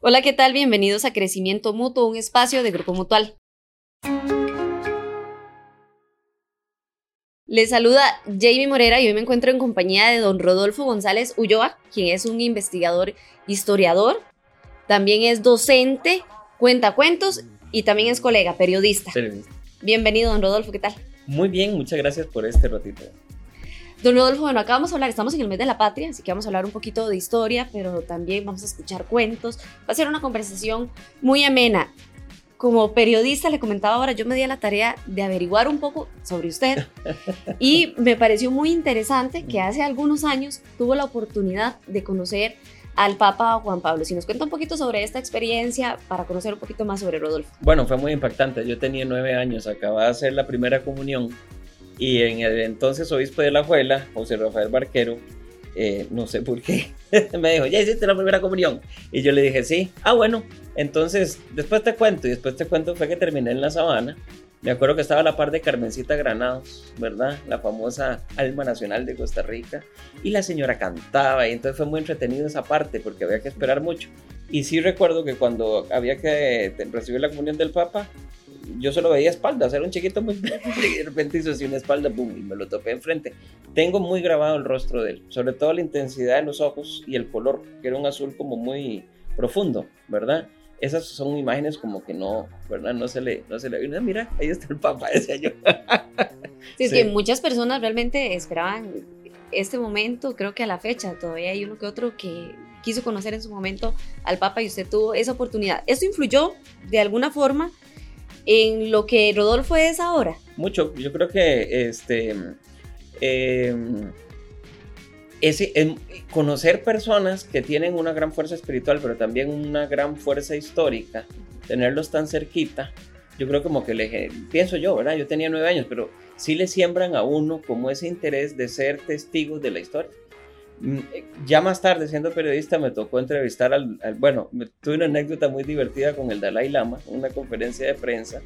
Hola, ¿qué tal? Bienvenidos a Crecimiento Mutuo, un espacio de Grupo Mutual. Les saluda Jamie Morera y hoy me encuentro en compañía de don Rodolfo González Ulloa, quien es un investigador historiador, también es docente, cuenta cuentos y también es colega, periodista. Bienvenido, don Rodolfo, ¿qué tal? Muy bien, muchas gracias por este ratito. Don Rodolfo, bueno, acá vamos a hablar, estamos en el mes de la patria, así que vamos a hablar un poquito de historia, pero también vamos a escuchar cuentos. Va a ser una conversación muy amena. Como periodista, le comentaba ahora, yo me di a la tarea de averiguar un poco sobre usted y me pareció muy interesante que hace algunos años tuvo la oportunidad de conocer al Papa Juan Pablo. Si nos cuenta un poquito sobre esta experiencia para conocer un poquito más sobre Rodolfo. Bueno, fue muy impactante. Yo tenía nueve años, acababa de hacer la primera comunión y en el entonces obispo de la Juela, José Rafael Barquero, eh, no sé por qué, me dijo, ya hiciste la primera comunión. Y yo le dije, sí, ah, bueno, entonces después te cuento. Y después te cuento fue que terminé en la sabana. Me acuerdo que estaba a la par de Carmencita Granados, ¿verdad? La famosa alma nacional de Costa Rica. Y la señora cantaba y entonces fue muy entretenido esa parte porque había que esperar mucho. Y sí recuerdo que cuando había que recibir la comunión del Papa, yo solo veía espaldas, era un chiquito muy... y de repente hizo así una espalda, boom, y me lo topé enfrente. Tengo muy grabado el rostro de él, sobre todo la intensidad de los ojos y el color, que era un azul como muy profundo, ¿verdad? Esas son imágenes como que no, ¿verdad? No se le, no se le vino, mira, ahí está el papá, decía yo. sí, es que muchas personas realmente esperaban este momento, creo que a la fecha todavía hay uno que otro que quiso conocer en su momento al Papa y usted tuvo esa oportunidad. ¿Eso influyó de alguna forma en lo que Rodolfo es ahora? Mucho, yo creo que este, em, ese, em, conocer personas que tienen una gran fuerza espiritual, pero también una gran fuerza histórica, tenerlos tan cerquita, yo creo como que le, pienso yo, ¿verdad? Yo tenía nueve años, pero sí le siembran a uno como ese interés de ser testigos de la historia. Mm, ya más tarde, siendo periodista, me tocó entrevistar al, bueno, tuve una anécdota muy divertida con el Dalai Lama, una conferencia de prensa,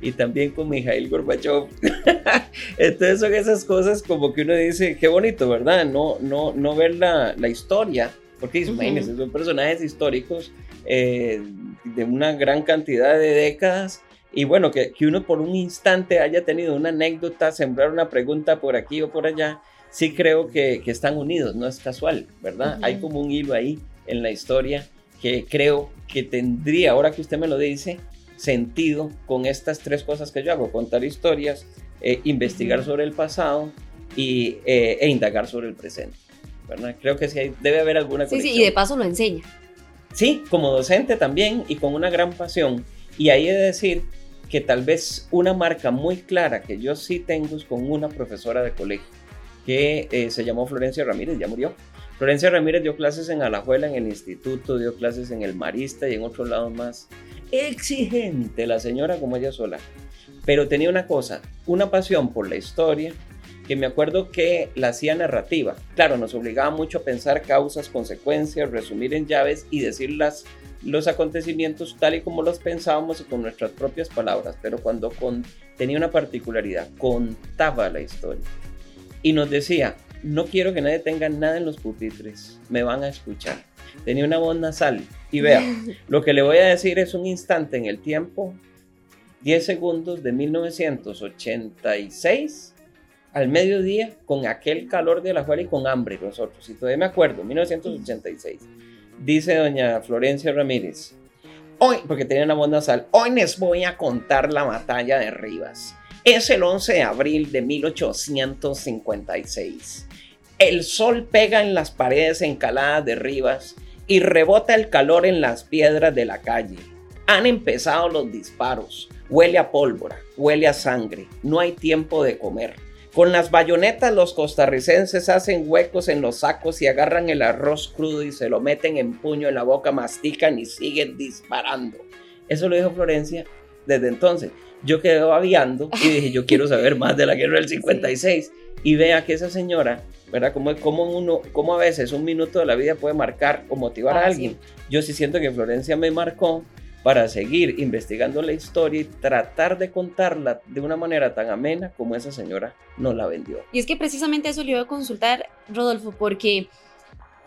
y también con Mijail Gorbachev. Entonces son esas cosas como que uno dice, qué bonito, ¿verdad? No, no, no ver la, la historia, porque imagínense, son personajes históricos eh, de una gran cantidad de décadas. Y bueno, que, que uno por un instante haya tenido una anécdota, sembrar una pregunta por aquí o por allá, sí creo que, están unidos, no es casual, ¿verdad? Hay como un hilo ahí en la historia que creo que tendría, ahora que usted me lo dice, sentido con estas tres cosas que yo hago, contar historias, eh, investigar sobre el pasado y, eh, e indagar sobre el presente. ¿verdad? Creo que sí debe haber alguna conexión. Sí, sí, y de paso lo enseña. Sí, como docente también y con una gran pasión. Y ahí he de decir que tal vez una marca muy clara que yo sí tengo es con una profesora de colegio que eh, se llamó Florencia Ramírez, ya murió. Florencia Ramírez dio clases en Alajuela, en el instituto, dio clases en el Marista y en otros lados más. Exigente la señora como ella sola. Pero tenía una cosa, una pasión por la historia, que me acuerdo que la hacía narrativa. Claro, nos obligaba mucho a pensar causas, consecuencias, resumir en llaves y decir las, los acontecimientos tal y como los pensábamos y con nuestras propias palabras. Pero cuando con, tenía una particularidad, contaba la historia y nos decía, no quiero que nadie tenga nada en los pupitres, me van a escuchar. Tenía una voz nasal y vea, lo que le voy a decir es un instante en el tiempo, 10 segundos de 1986 al mediodía con aquel calor de la fuera y con hambre nosotros. Y todavía me acuerdo, 1986. Dice doña Florencia Ramírez, hoy, porque tenía una voz nasal, hoy les voy a contar la batalla de Rivas. Es el 11 de abril de 1856. El sol pega en las paredes encaladas de Rivas y rebota el calor en las piedras de la calle. Han empezado los disparos. Huele a pólvora, huele a sangre. No hay tiempo de comer. Con las bayonetas los costarricenses hacen huecos en los sacos y agarran el arroz crudo y se lo meten en puño en la boca, mastican y siguen disparando. Eso lo dijo Florencia desde entonces yo quedé babiando y dije, yo quiero saber más de la guerra del 56. Y vea que esa señora, ¿verdad? Como, como, uno, como a veces un minuto de la vida puede marcar o motivar a ah, alguien. Yo sí siento que Florencia me marcó para seguir investigando la historia y tratar de contarla de una manera tan amena como esa señora nos la vendió. Y es que precisamente eso le iba a consultar, Rodolfo, porque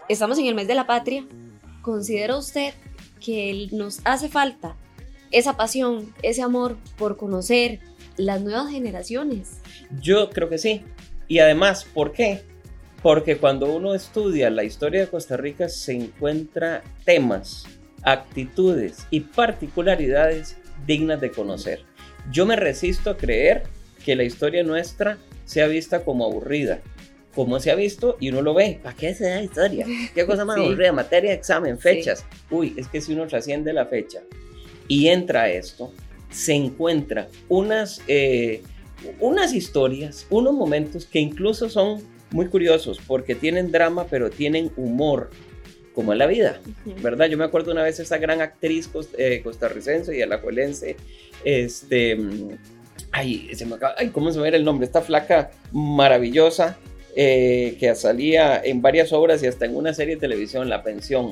estamos en el mes de la patria. ¿Considera usted que nos hace falta esa pasión, ese amor por conocer las nuevas generaciones? Yo creo que sí. Y además, ¿por qué? Porque cuando uno estudia la historia de Costa Rica se encuentra temas, actitudes y particularidades dignas de conocer. Yo me resisto a creer que la historia nuestra sea vista como aburrida, como se ha visto y uno lo ve. ¿Para qué se da historia? ¿Qué cosa más aburrida? Materia, examen, fechas. Uy, es que si uno trasciende la fecha y entra a esto, se encuentra unas, eh, unas historias, unos momentos que incluso son muy curiosos porque tienen drama, pero tienen humor, como en la vida, ¿verdad? Yo me acuerdo una vez esa gran actriz eh, costarricense y alajuelense, este, ay, se me acaba, ay, ¿cómo se me ve el nombre? Esta flaca maravillosa eh, que salía en varias obras y hasta en una serie de televisión, La Pensión,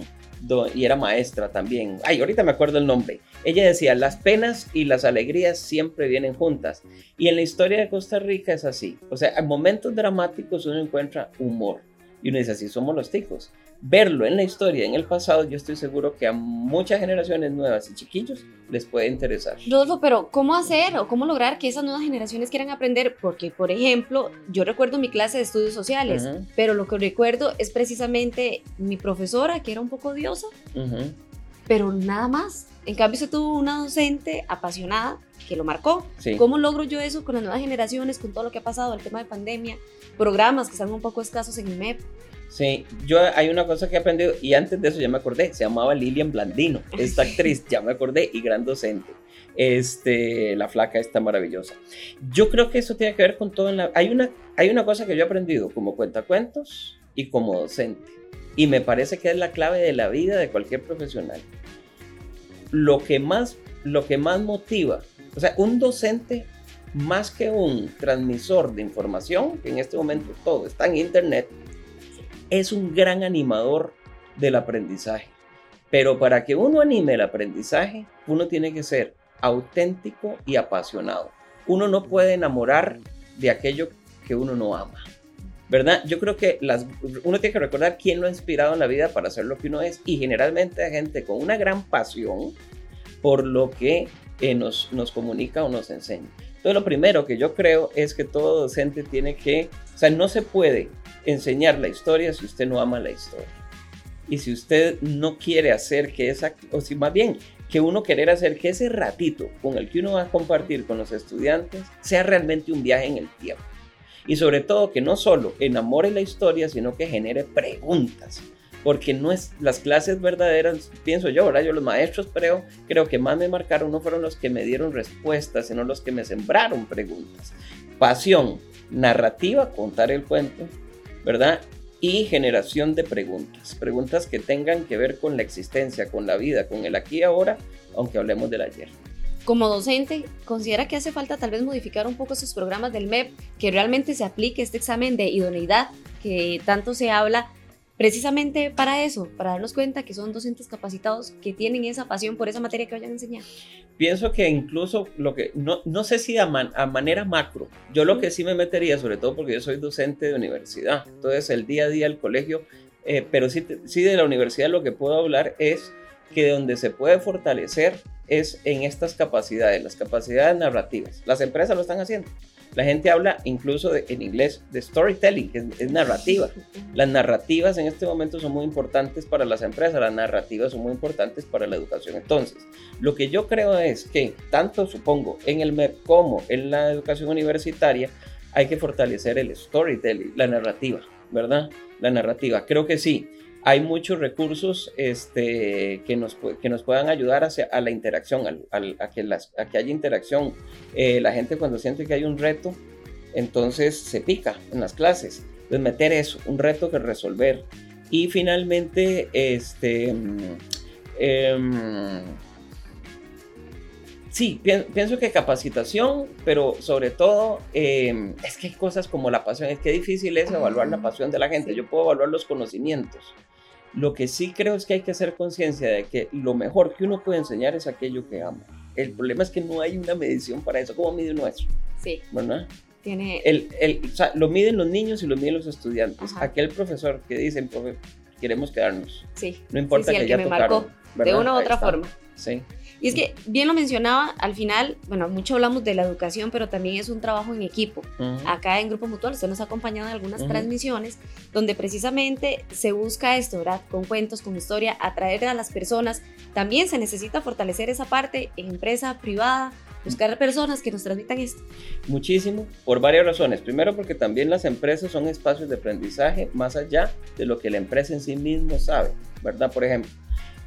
y era maestra también. Ay, ahorita me acuerdo el nombre. Ella decía, las penas y las alegrías siempre vienen juntas. Y en la historia de Costa Rica es así. O sea, en momentos dramáticos uno encuentra humor. Y uno dice, así somos los ticos verlo en la historia, en el pasado, yo estoy seguro que a muchas generaciones nuevas y chiquillos les puede interesar. Rodolfo, pero ¿cómo hacer o cómo lograr que esas nuevas generaciones quieran aprender? Porque, por ejemplo, yo recuerdo mi clase de estudios sociales, pero lo que recuerdo es precisamente mi profesora, que era un poco odiosa, pero nada más. En cambio, se tuvo una docente apasionada que lo marcó. ¿Cómo logro yo eso con las nuevas generaciones, con todo lo que ha pasado, el tema de pandemia, programas que están un poco escasos en el MEP? Sí, yo hay una cosa que he aprendido y antes de eso ya me acordé, se llamaba Lilian Blandino, esta actriz, ya me acordé, y gran docente. Este, la flaca está maravillosa. Yo creo que eso tiene que ver con todo en la... Hay una, hay una cosa que yo he aprendido como cuentacuentos y como docente, y me parece que es la clave de la vida de cualquier profesional. Lo que más, lo que más motiva, o sea, un docente más que un transmisor de información, que en este momento todo está en internet, es un gran animador del aprendizaje. Pero para que uno anime el aprendizaje, uno tiene que ser auténtico y apasionado. Uno no puede enamorar de aquello que uno no ama. ¿Verdad? Yo creo que las, uno tiene que recordar quién lo ha inspirado en la vida para ser lo que uno es y generalmente hay gente con una gran pasión por lo que eh, nos, nos comunica o nos enseña. Entonces lo primero que yo creo es que todo docente tiene que, o sea, no se puede enseñar la historia si usted no ama la historia. Y si usted no quiere hacer que esa, o si más bien que uno querer hacer que ese ratito con el que uno va a compartir con los estudiantes sea realmente un viaje en el tiempo. Y sobre todo que no solo enamore la historia, sino que genere preguntas. Porque no es las clases verdaderas, pienso yo, ahora yo los maestros creo, creo que más me marcaron no fueron los que me dieron respuestas, sino los que me sembraron preguntas. Pasión, narrativa, contar el cuento, ¿verdad? Y generación de preguntas, preguntas que tengan que ver con la existencia, con la vida, con el aquí y ahora, aunque hablemos del ayer. Como docente, ¿considera que hace falta tal vez modificar un poco esos programas del MEP, que realmente se aplique este examen de idoneidad que tanto se habla precisamente para eso, para darnos cuenta que son docentes capacitados que tienen esa pasión por esa materia que vayan a enseñar. Pienso que incluso lo que, no, no sé si a, a manera macro, yo lo que sí me metería, sobre todo porque yo soy docente de universidad, entonces el día a día el colegio, eh, pero sí, sí de la universidad lo que puedo hablar es que donde se puede fortalecer es en estas capacidades, las capacidades narrativas. Las empresas lo están haciendo. La gente habla incluso en inglés de storytelling, que es, narrativa. Las narrativas en este momento son muy importantes para las empresas, las narrativas son muy importantes para la educación. Entonces, lo que yo creo es que tanto supongo en el MEP como en la educación universitaria hay que fortalecer el storytelling, la narrativa, ¿verdad? La narrativa. Creo que sí hay muchos recursos este, que, nos, que nos puedan ayudar hacia, a la interacción, a, que las, a que haya interacción. Eh, la gente cuando siente que hay un reto, entonces se pica en las clases. Entonces meter eso, un reto que resolver. Y finalmente, este, em, sí, pienso que capacitación, pero sobre todo em, es que hay cosas como la pasión, es que difícil es evaluar la pasión de la gente. Yo puedo evaluar los conocimientos lo que sí creo es que hay que hacer conciencia de que lo mejor que uno puede enseñar es aquello que ama. El problema es que no hay una medición para eso. ¿Cómo mide uno eso? Sí. ¿Verdad? Tiene... El, el, o sea, lo miden los niños y lo miden los estudiantes. Aquel profesor que dicen, profe, queremos quedarnos. Sí. No importa sí, que el ya que me tocaron. Marcó. de una u otra forma. Sí. Y es que, bien lo mencionaba, al final, bueno, mucho hablamos de la educación, pero también es un trabajo en equipo. Acá en Grupo Mutual, usted nos ha acompañado en algunas transmisiones donde precisamente se busca esto, ¿verdad? Con cuentos, con historia, atraer a las personas. También se necesita fortalecer esa parte en empresa privada, buscar personas que nos transmitan esto. Muchísimo, por varias razones. Primero, porque también las empresas son espacios de aprendizaje más allá de lo que la empresa en sí mismo sabe, ¿verdad? Por ejemplo,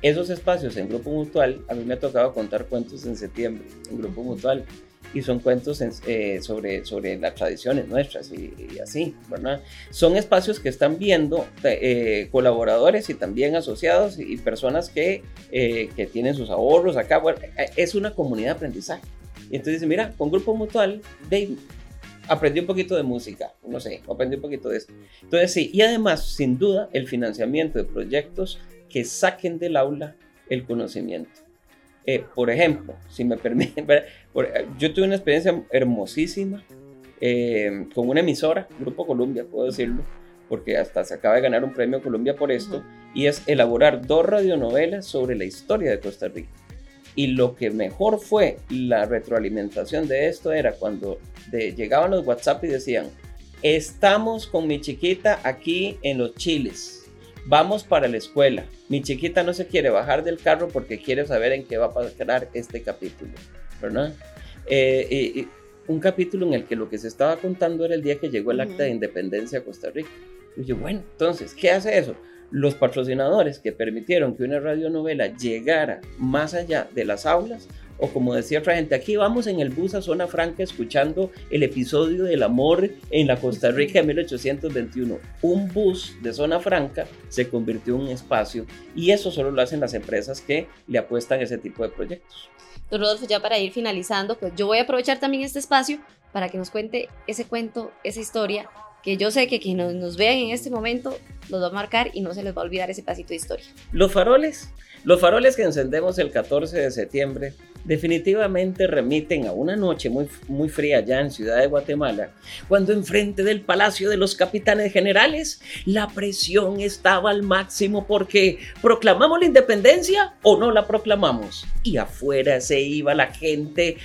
esos espacios en Grupo Mutual, a mí me ha tocado contar cuentos en septiembre en Grupo Mutual y son cuentos eh, sobre, sobre las tradiciones nuestras y, así, ¿verdad? Son espacios que están viendo eh, colaboradores y también asociados y personas que, eh, que tienen sus ahorros acá. Bueno, es una comunidad de aprendizaje. Y entonces, mira, con Grupo Mutual, Dave, aprendí un poquito de música, no sé, aprendí un poquito de esto. Entonces, sí, y además, sin duda, el financiamiento de proyectos que saquen del aula el conocimiento. Eh, por ejemplo, si me permiten, yo tuve una experiencia hermosísima eh, con una emisora, Grupo Colombia, puedo decirlo, porque hasta se acaba de ganar un premio Colombia por esto, y es elaborar dos radionovelas sobre la historia de Costa Rica. Y lo que mejor fue la retroalimentación de esto era cuando llegaban los WhatsApp y decían, estamos con mi chiquita aquí en los chiles Vamos para la escuela. Mi chiquita no se quiere bajar del carro porque quiere saber en qué va a pasar este capítulo, ¿verdad? Eh, un capítulo en el que lo que se estaba contando era el día que llegó el acta de independencia a Costa Rica. Y yo, bueno, entonces, ¿qué hace eso? Los patrocinadores que permitieron que una radionovela llegara más allá de las aulas o como decía otra gente, aquí vamos en el bus a Zona Franca escuchando el episodio del amor en la Costa Rica de 1821. Un bus de Zona Franca se convirtió en un espacio y eso solo lo hacen las empresas que le apuestan a ese tipo de proyectos. Don Rodolfo, ya para ir finalizando, pues yo voy a aprovechar también este espacio para que nos cuente ese cuento, esa historia, que yo sé que quienes nos vean en este momento los va a marcar y no se les va a olvidar ese pasito de historia. Los faroles. Los faroles que encendemos el 14 de septiembre definitivamente remiten a una noche muy, muy fría allá en Ciudad de Guatemala, cuando enfrente del Palacio de los Capitanes Generales la presión estaba al máximo porque ¿proclamamos la independencia o no la proclamamos? Y afuera se iba la gente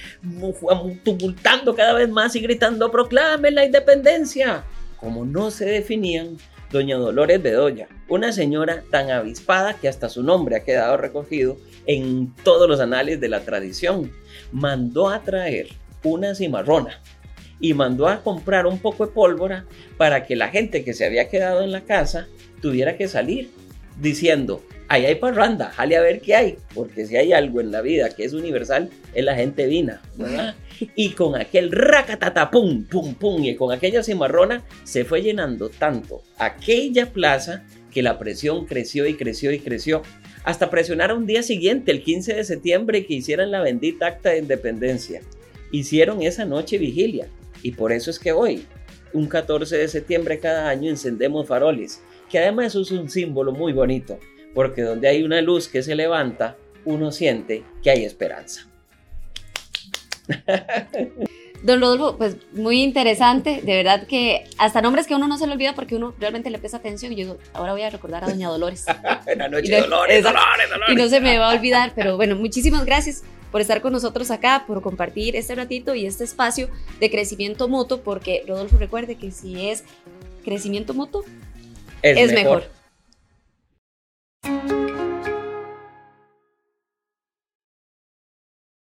tumultando cada vez más y gritando ¡proclame la independencia! Como no se definían, doña Dolores Bedoya, una señora tan avispada que hasta su nombre ha quedado recogido en todos los anales de la tradición, mandó a traer una cimarrona y mandó a comprar un poco de pólvora para que la gente que se había quedado en la casa tuviera que salir diciendo, ahí hay parranda, jale a ver qué hay, porque si hay algo en la vida que es universal, es la gente vina, Y con aquel racatata, pum, pum, pum, y con aquella cimarrona se fue llenando tanto aquella plaza que la presión creció y creció y creció hasta presionar un día siguiente, el 15 de septiembre, que hicieran la bendita acta de independencia. Hicieron esa noche vigilia y por eso es que hoy, un 14 de septiembre cada año, encendemos faroles, que además es un símbolo muy bonito, porque donde hay una luz que se levanta, uno siente que hay esperanza. Don Rodolfo, pues muy interesante, de verdad que hasta nombres que uno no se le olvida porque uno realmente le presta atención y yo digo, ahora voy a recordar a Doña Dolores. La noche Dolores, Dolores, Dolores. Y no se me va a olvidar, pero bueno, muchísimas gracias por estar con nosotros acá, por compartir este ratito y este espacio de crecimiento mutuo, porque Rodolfo recuerde que si es crecimiento mutuo, es, mejor. Thank you.